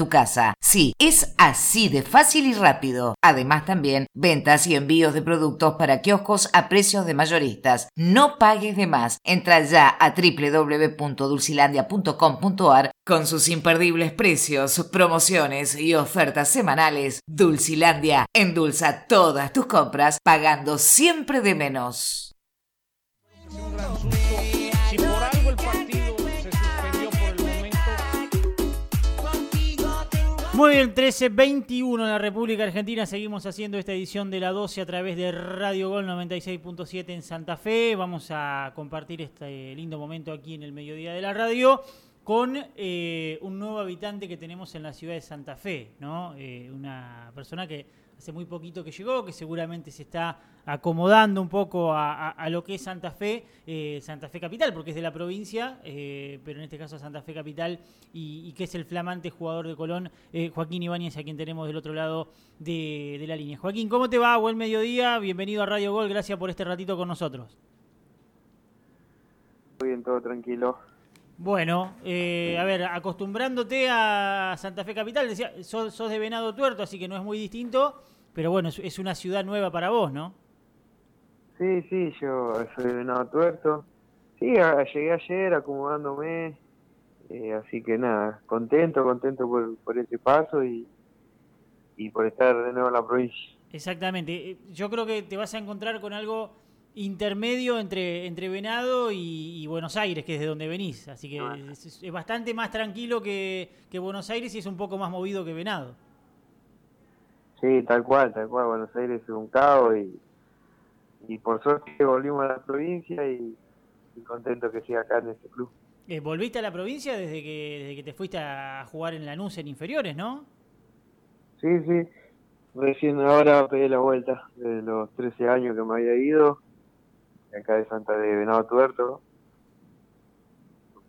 tu casa. Sí, es así de fácil y rápido. Además también ventas y envíos de productos para kioscos a precios de mayoristas. No pagues de más. Entra ya a www.dulcilandia.com.ar con sus imperdibles precios, promociones y ofertas semanales. Dulcilandia endulza todas tus compras pagando siempre de menos. Muy bien, 13.21 en la República Argentina. Seguimos haciendo esta edición de la 12 a través de Radio Gol 96.7 en Santa Fe. Vamos a compartir este lindo momento aquí en el mediodía de la radio con eh, un nuevo habitante que tenemos en la ciudad de Santa Fe, ¿no? Eh, una persona que hace muy poquito que llegó, que seguramente se está acomodando un poco a, lo que es Santa Fe, eh, Santa Fe Capital, porque es de la provincia, eh, pero en este caso Santa Fe Capital, y, que es el flamante jugador de Colón, eh, Joaquín Ibáñez, a quien tenemos del otro lado de, la línea. Joaquín, ¿cómo te va? Buen mediodía, bienvenido a Radio Gol, gracias por este ratito con nosotros. Muy bien, todo tranquilo. Bueno, a ver, acostumbrándote a Santa Fe Capital, decía, sos, sos, de Venado Tuerto, así que no es muy distinto, pero bueno, es, una ciudad nueva para vos, ¿no? Sí, sí, yo soy de Venado Tuerto. Sí, llegué ayer acomodándome, eh, así que nada, contento, contento por, por ese paso y, y por estar de nuevo en la provincia. Exactamente, eh, yo creo que te vas a encontrar con algo intermedio entre, entre Venado y, Buenos Aires, que es de donde venís, así que ah. es, es, bastante más tranquilo que, que Buenos Aires y es un poco más movido que Venado. Sí, tal cual, tal cual. Buenos Aires es un caos y, y por suerte volvimos a la provincia y, contento que siga acá en este club. Eh, ¿Volviste a la provincia desde que, desde que te fuiste a jugar en Lanús en inferiores, no? Sí, sí. Recién ahora pegué la vuelta de los 13 años que me había ido, acá de Santa de Venado Tuerto.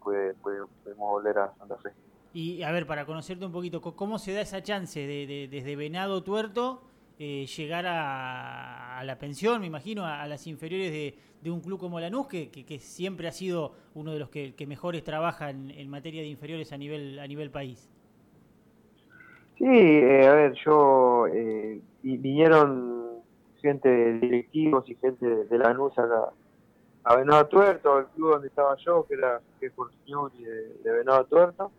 Pude, pudimos volver a Santa Fe. Y a ver, para conocerte un poquito, ¿cómo se da esa chance de, desde Venado Tuerto eh, llegar a, la pensión, me imagino, a, las inferiores de, un club como Lanús, que, que, siempre ha sido uno de los que, mejores trabaja en, materia de inferiores a nivel, a nivel país? Sí, eh, a ver, yo eh, vinieron gente de directivos y gente de, Lanús acá a Venado Tuerto, el club donde estaba yo, que era que por de, de Venado Tuerto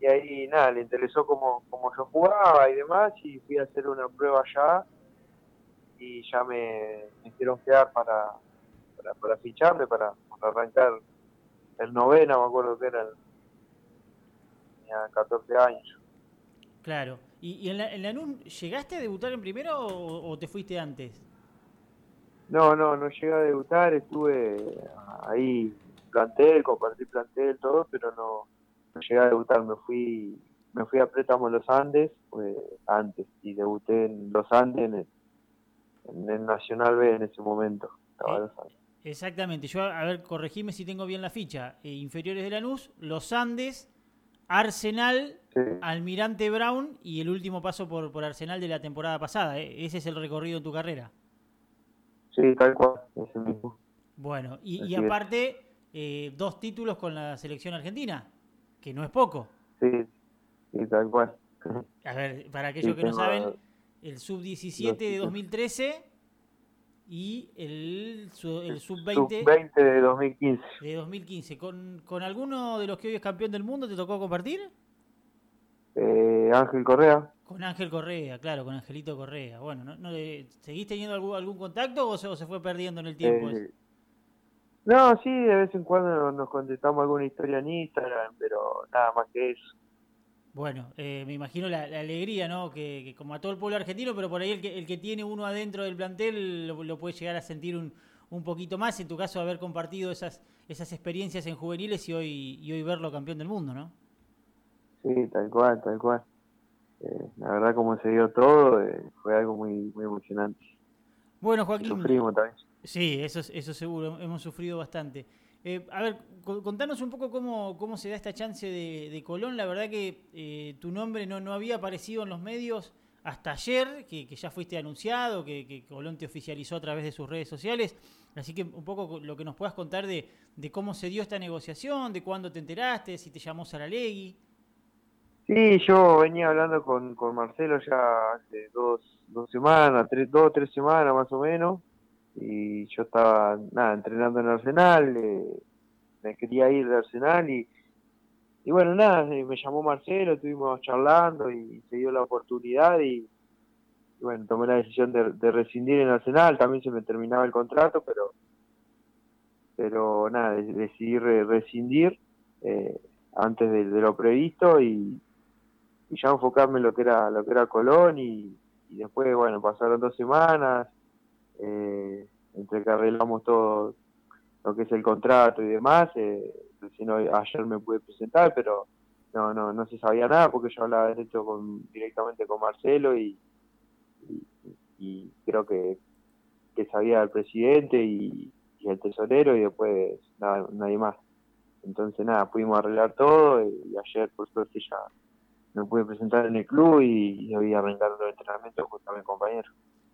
y ahí nada, le interesó como, como yo jugaba y demás y fui a hacer una prueba allá y ya me, hicieron quedar para, para, para ficharme, para, arrancar el novena, me acuerdo que era, tenía 14 años. Claro, ¿y, en, la, en llegaste a debutar en primero o, te fuiste antes? No, no, no llegué a debutar, estuve ahí plantel, compartí plantel, todo, pero no no llegué a debutar, me fui me fui a préstamo en los Andes antes y debuté en los Andes en el, Nacional B en ese momento. Eh, exactamente, yo a ver, corregime si tengo bien la ficha. Eh, inferiores de Lanús, Los Andes, Arsenal, Almirante Brown y el último paso por, por Arsenal de la temporada pasada. Eh. Ese es el recorrido en tu carrera. Sí, tal cual, ese mismo. Bueno, y, y aparte, dos títulos con la selección argentina que no es poco. Sí, sí tal cual. A ver, para aquellos que no saben, el sub-17 de 2013 y el, el sub-20 sub de 2015. De 2015. ¿Con, ¿Con alguno de los que hoy es campeón del mundo te tocó compartir? Eh, Ángel Correa. Con Ángel Correa, claro, con Angelito Correa. Bueno, ¿no, no ¿seguís teniendo algún, algún contacto o se, se, fue perdiendo en el tiempo? Eh, no, sí, de vez en cuando nos contestamos alguna historia en Instagram, pero nada más que eso. Bueno, eh, me imagino la, alegría, ¿no? Que, como a todo el pueblo argentino, pero por ahí el que, el que tiene uno adentro del plantel lo, puede llegar a sentir un, un, poquito más. En tu caso, haber compartido esas esas experiencias en juveniles y hoy y hoy verlo campeón del mundo, ¿no? Sí, tal cual, tal cual. Eh, la verdad, como se dio todo, eh, fue algo muy, muy emocionante. Bueno, Joaquín. Sufrimos también. Sí, eso, eso seguro, hemos sufrido bastante. Eh, a ver, contanos un poco cómo, cómo se da esta chance de, Colón. La verdad que eh, tu nombre no, no había aparecido en los medios hasta ayer, que, ya fuiste anunciado, que, Colón te oficializó a través de sus redes sociales. Así que un poco lo que nos puedas contar de, de cómo se dio esta negociación, de cuándo te enteraste, si te llamó Saralegui. Sí, yo venía hablando con, con Marcelo ya hace dos, dos semanas, tres, dos o tres semanas más o menos, y yo estaba, nada, entrenando en Arsenal, eh, me quería ir de Arsenal y, y bueno, nada, eh, me llamó Marcelo, estuvimos charlando y se dio la oportunidad y, bueno, tomé la decisión de, de, rescindir en Arsenal, también se me terminaba el contrato, pero pero nada, decidí rescindir eh, antes de, de, lo previsto y, y ya enfocarme en lo que era lo que era Colón y, y después bueno pasaron dos semanas eh, entre que arreglamos todo lo que es el contrato y demás eh, no, ayer me pude presentar pero no no no se sabía nada porque yo hablaba derecho con directamente con Marcelo y, y, y creo que, que sabía el presidente y, y el tesorero y después nada, nadie más. Entonces nada pudimos arreglar todo y ayer por suerte ya me pude presentar en el club y, y hoy arrancar los entrenamientos junto a mi compañero.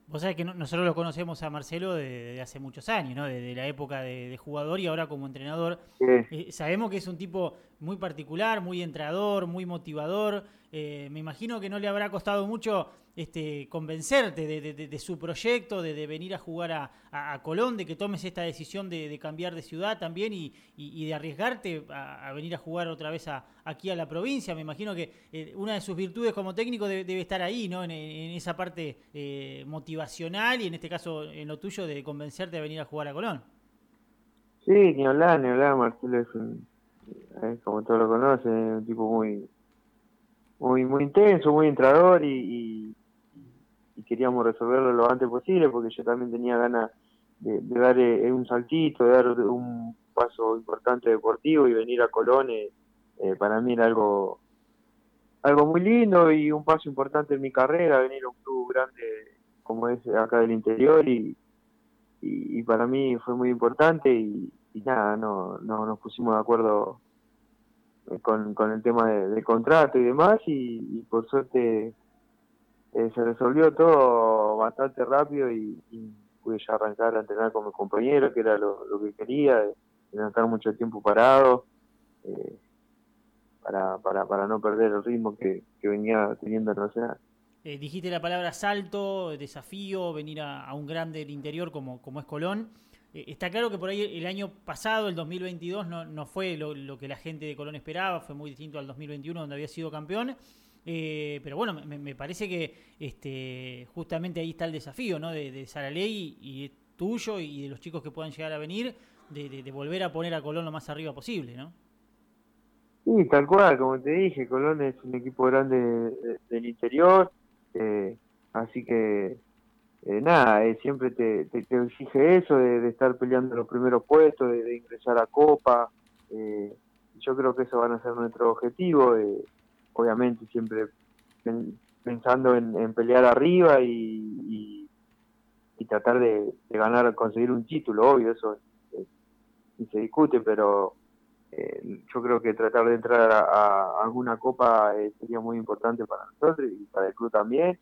Vos sabés que nosotros lo conocemos a Marcelo desde de hace muchos años, ¿no? Desde la época de, de jugador y ahora como entrenador. Sí. Eh, sabemos que es un tipo muy particular, muy entrenador, muy motivador. Eh, me imagino que no le habrá costado mucho este, convencerte de, su proyecto, de, venir a jugar a, a, Colón, de que tomes esta decisión de, cambiar de ciudad también y, y, de arriesgarte a, venir a jugar otra vez aquí a la provincia. Me imagino que eh, una de sus virtudes como técnico debe, estar ahí, ¿no? En, esa parte eh, motivacional y en este caso en lo tuyo de convencerte a venir a jugar a Colón. Sí, ni hablar, ni hablar, Marcelo es un, como todos lo conocen, un tipo muy muy muy intenso, muy entrador y, y, queríamos resolverlo lo antes posible porque yo también tenía ganas de, dar eh, un saltito, de dar un paso importante deportivo y venir a Colón eh, eh, para mí era algo algo muy lindo y un paso importante en mi carrera, venir a un club grande como es acá del interior y, y, para mí fue muy importante y, nada, no, no nos pusimos de acuerdo con, con el tema de, contrato y demás y por suerte eh, se resolvió todo bastante rápido y, y, pude ya arrancar a entrenar con mis compañeros que era lo, lo que quería no estar mucho tiempo parado eh, para, para, para no perder el ritmo que, que venía teniendo en Nacional. Eh, dijiste la palabra salto, desafío, venir a, a un grande del interior como, como es Colón. Eh, está claro que por ahí el año pasado, el 2022, no, no fue lo, lo, que la gente de Colón esperaba, fue muy distinto al 2021 donde había sido campeón. Eh, pero bueno, me, parece que este, justamente ahí está el desafío ¿no? de, de Saraley y, tuyo y de los chicos que puedan llegar a venir, de, volver a poner a Colón lo más arriba posible, ¿no? Sí, tal cual, como te dije, Colón es un equipo grande de, del interior, eh, así que eh, nada, eh, siempre te, exige eso de, estar peleando los primeros puestos, de, de ingresar a Copa. Eh, yo creo que eso van a ser nuestro objetivo. Eh, obviamente, siempre pen, pensando en, pelear arriba y, y, tratar de, ganar, conseguir un título, obvio, eso ni se discute, pero eh, yo creo que tratar de entrar a, alguna Copa sería muy importante para nosotros y para el club también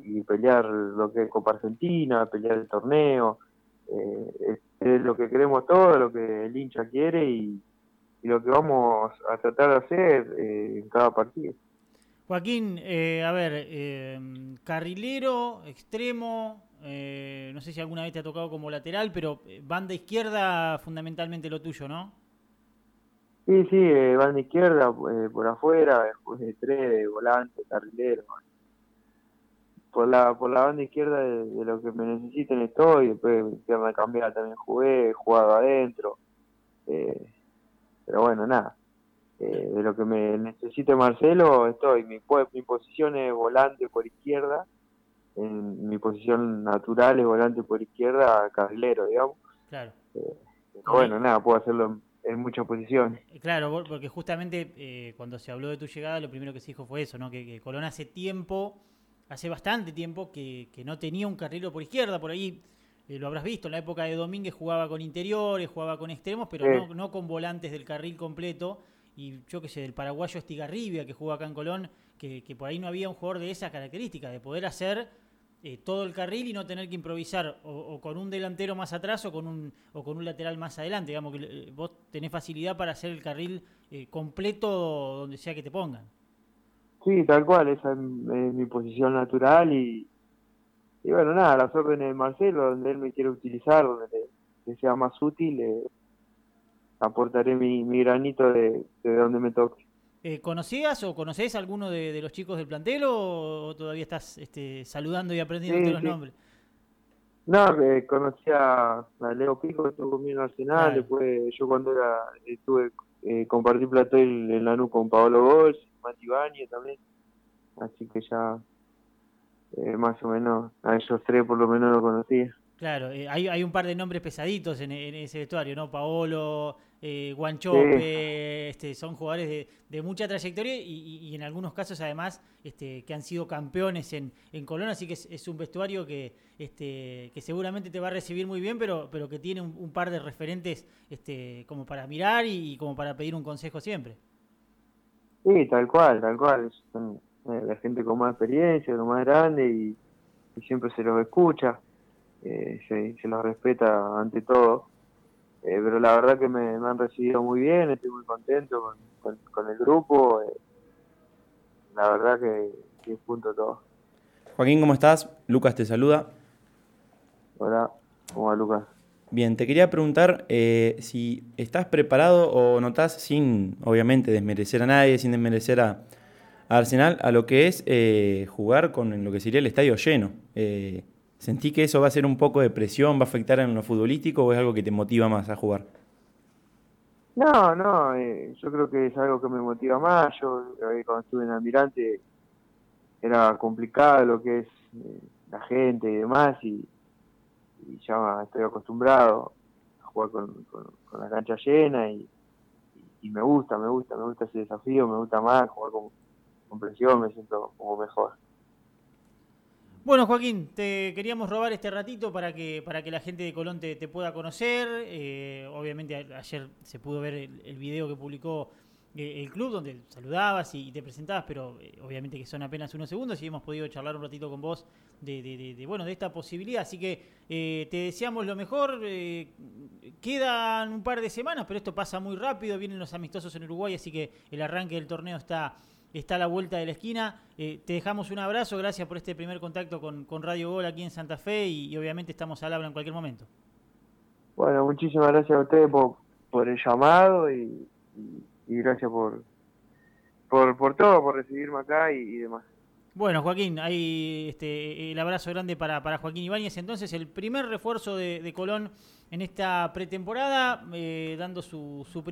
y pelear lo que es Copa Argentina, pelear el torneo, eh, es, es, lo que queremos todos, lo que el hincha quiere y, y lo que vamos a tratar de hacer eh, en cada partido. Joaquín, eh, a ver, eh, carrilero, extremo, eh, no sé si alguna vez te ha tocado como lateral, pero banda izquierda fundamentalmente lo tuyo, ¿no? Sí, sí, banda izquierda, por afuera, después de tres, volante, carrilero, por la por la banda izquierda de, de lo que me necesiten estoy, después pierna cambiada también jugué, he jugado adentro, eh, pero bueno, nada, eh, de lo que me necesite Marcelo estoy, mi, mi posición es volante por izquierda, en mi posición natural es volante por izquierda, carrilero, digamos. Claro. Eh, bueno, nada, puedo hacerlo en, en, muchas posiciones. Claro, porque justamente eh, cuando se habló de tu llegada, lo primero que se dijo fue eso, ¿no? Que, que Colón hace tiempo hace bastante tiempo que, que, no tenía un carrilero por izquierda, por ahí eh, lo habrás visto, en la época de Domínguez jugaba con interiores, jugaba con extremos, pero sí. no, no, con volantes del carril completo, y yo que sé, del paraguayo Estigarribia, que juega acá en Colón, que, que, por ahí no había un jugador de esa característica, de poder hacer eh, todo el carril y no tener que improvisar o, o, con un delantero más atrás o con un, o con un lateral más adelante, digamos que eh, vos tenés facilidad para hacer el carril completo donde sea que te pongan. Sí, tal cual, esa es, mi posición natural y, y bueno, nada, las órdenes de Marcelo, donde él me quiere utilizar, donde le, sea más útil, eh, aportaré mi, mi granito de, de donde me toque. Eh, ¿Conocías o conocés a alguno de, los chicos del plantel o, todavía estás este, saludando y aprendiendo los nombres? No, eh, conocí a, Leo Pico, que estuvo conmigo en Arsenal, después yo cuando era, estuve, eh, compartí plató en la NU con Paolo Gols, Mati Baño también, así que ya eh, más o menos a ellos tres por lo menos lo conocía. Claro, eh, hay, hay un par de nombres pesaditos en, ese vestuario, ¿no? Paolo, eh, Guanchope, este, son jugadores de, mucha trayectoria y, en algunos casos además este, que han sido campeones en, en Colón, así que es, un vestuario que, este, que seguramente te va a recibir muy bien, pero, pero que tiene un, par de referentes este, como para mirar y, como para pedir un consejo siempre. Sí, tal cual, tal cual. Son eh, la gente con más experiencia, con más grande y siempre se los escucha eh, se, los respeta ante todo. Eh, pero la verdad que me, han recibido muy bien, estoy muy contento con, el grupo. La verdad que, que punto todo. Joaquín, ¿cómo estás? Lucas te saluda. Hola, ¿cómo va Lucas? Bien, te quería preguntar eh, si estás preparado o notás, sin obviamente desmerecer a nadie, sin desmerecer a, Arsenal, a lo que es jugar con lo que sería el estadio lleno. ¿Sentí que eso va a ser un poco de presión, va a afectar en lo futbolístico o es algo que te motiva más a jugar? No, no, eh, yo creo que es algo que me motiva más. Yo eh, cuando estuve en Almirante era complicado lo que es eh, la gente y demás y, ya estoy acostumbrado a jugar con, la cancha llena y, me gusta, me gusta, me gusta ese desafío, me gusta más jugar con presión, me siento como mejor. Bueno, Joaquín, te queríamos robar este ratito para que, para que la gente de Colón te, pueda conocer. Eh, obviamente ayer se pudo ver el, video que publicó eh, el club donde saludabas y, te presentabas, pero eh, obviamente que son apenas unos segundos y hemos podido charlar un ratito con vos de, bueno, de esta posibilidad. Así que te deseamos lo mejor. quedan un par de semanas, pero esto pasa muy rápido. Vienen los amistosos en Uruguay, así que el arranque del torneo está está a la vuelta de la esquina. Eh, te dejamos un abrazo, gracias por este primer contacto con, Radio Gol aquí en Santa Fe y, obviamente estamos al habla en cualquier momento. Bueno, muchísimas gracias a ustedes por, por el llamado y, gracias por, por, todo, por recibirme acá y, demás. Bueno, Joaquín, ahí este, el abrazo grande para, para Joaquín Ibáñez. Entonces, el primer refuerzo de, Colón en esta pretemporada, eh, dando su, su primer